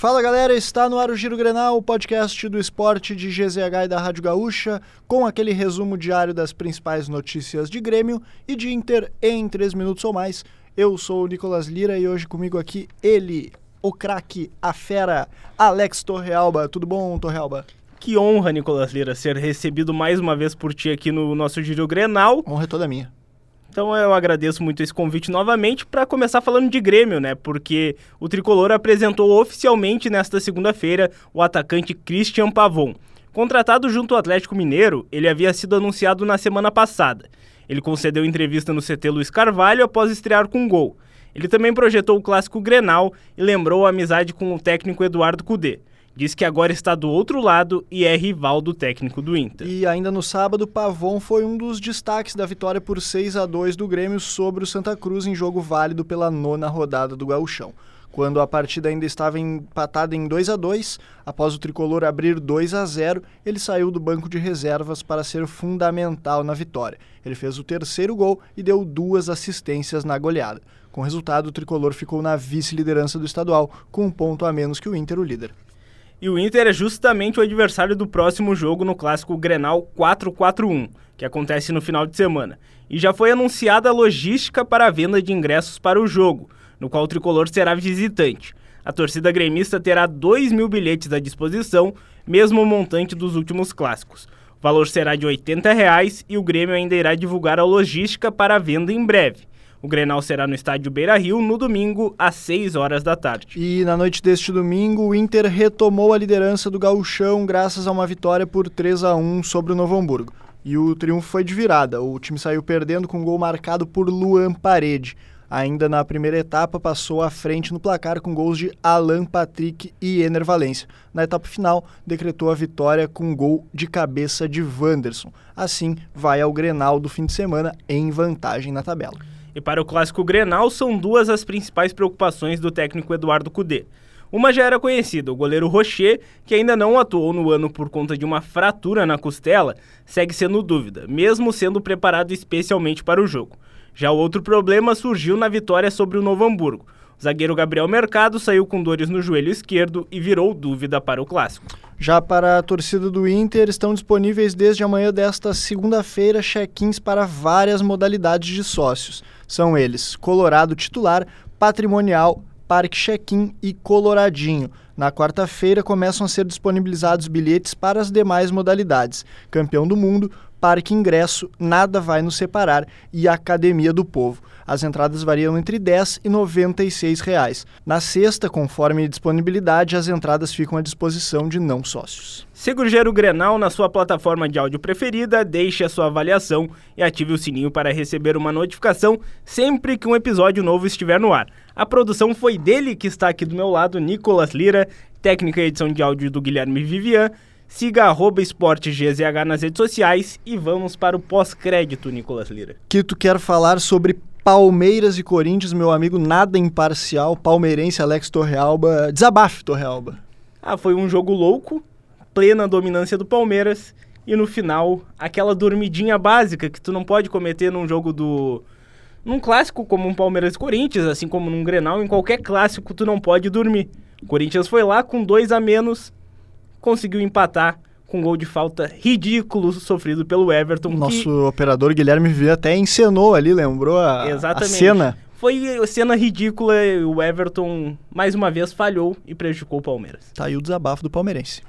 Fala galera, está no ar o Giro Grenal, o podcast do esporte de GZH e da Rádio Gaúcha, com aquele resumo diário das principais notícias de Grêmio e de Inter em 3 minutos ou mais. Eu sou o Nicolas Lira e hoje comigo aqui ele, o craque, a fera, Alex Torrealba. Tudo bom, Torrealba? Que honra, Nicolas Lira, ser recebido mais uma vez por ti aqui no nosso Giro Grenal. Honra é toda minha. Então eu agradeço muito esse convite novamente para começar falando de Grêmio, né? Porque o tricolor apresentou oficialmente nesta segunda-feira o atacante Christian Pavon. Contratado junto ao Atlético Mineiro, ele havia sido anunciado na semana passada. Ele concedeu entrevista no CT Luiz Carvalho após estrear com um gol. Ele também projetou o clássico Grenal e lembrou a amizade com o técnico Eduardo Cudê. Diz que agora está do outro lado e é rival do técnico do Inter. E ainda no sábado, Pavon foi um dos destaques da vitória por 6 a 2 do Grêmio sobre o Santa Cruz em jogo válido pela nona rodada do Gauchão. Quando a partida ainda estava empatada em 2 a 2, após o tricolor abrir 2 a 0, ele saiu do banco de reservas para ser fundamental na vitória. Ele fez o terceiro gol e deu duas assistências na goleada. Com o resultado, o tricolor ficou na vice-liderança do estadual, com um ponto a menos que o Inter, o líder. E o Inter é justamente o adversário do próximo jogo no clássico Grenal 441, que acontece no final de semana. E já foi anunciada a logística para a venda de ingressos para o jogo, no qual o tricolor será visitante. A torcida gremista terá 2 mil bilhetes à disposição, mesmo o montante dos últimos clássicos. O valor será de 80 reais e o Grêmio ainda irá divulgar a logística para a venda em breve. O Grenal será no estádio Beira Rio no domingo, às 6 horas da tarde. E na noite deste domingo, o Inter retomou a liderança do gauchão graças a uma vitória por 3 a 1 sobre o Novo Hamburgo. E o triunfo foi de virada. O time saiu perdendo com um gol marcado por Luan Parede. Ainda na primeira etapa, passou à frente no placar com gols de Alan Patrick e Ener Valência. Na etapa final, decretou a vitória com gol de cabeça de Wanderson. Assim, vai ao Grenal do fim de semana em vantagem na tabela. E para o clássico Grenal, são duas as principais preocupações do técnico Eduardo Cudê. Uma já era conhecida, o goleiro Rocher, que ainda não atuou no ano por conta de uma fratura na costela, segue sendo dúvida, mesmo sendo preparado especialmente para o jogo. Já o outro problema surgiu na vitória sobre o Novo Hamburgo. O zagueiro Gabriel Mercado saiu com dores no joelho esquerdo e virou dúvida para o clássico. Já para a torcida do Inter, estão disponíveis desde amanhã desta segunda-feira check-ins para várias modalidades de sócios. São eles Colorado titular, patrimonial, Parque Check-in e Coloradinho. Na quarta-feira começam a ser disponibilizados bilhetes para as demais modalidades: Campeão do Mundo, Parque Ingresso, Nada Vai Nos Separar e Academia do Povo. As entradas variam entre 10 e 96 reais. Na sexta, conforme disponibilidade, as entradas ficam à disposição de não sócios. Siga o Grenal na sua plataforma de áudio preferida, deixe a sua avaliação e ative o sininho para receber uma notificação sempre que um episódio novo estiver no ar. A produção foi dele que está aqui do meu lado, Nicolas Lira, técnica e edição de áudio do Guilherme Vivian. Siga arroba esporte GZH nas redes sociais e vamos para o pós-crédito, Nicolas Lira. Que tu quer falar sobre Palmeiras e Corinthians, meu amigo nada imparcial, palmeirense Alex Torrealba. Desabafe, Torrealba. Ah, foi um jogo louco, plena dominância do Palmeiras e no final aquela dormidinha básica que tu não pode cometer num jogo do num clássico como um Palmeiras e Corinthians, assim como num Grenal, em qualquer clássico tu não pode dormir. O Corinthians foi lá com dois a menos, conseguiu empatar com um gol de falta ridículo sofrido pelo Everton. Nosso que... operador Guilherme Vivi até encenou ali, lembrou a, a cena. Foi cena ridícula, o Everton mais uma vez falhou e prejudicou o Palmeiras. Tá aí o desabafo do palmeirense.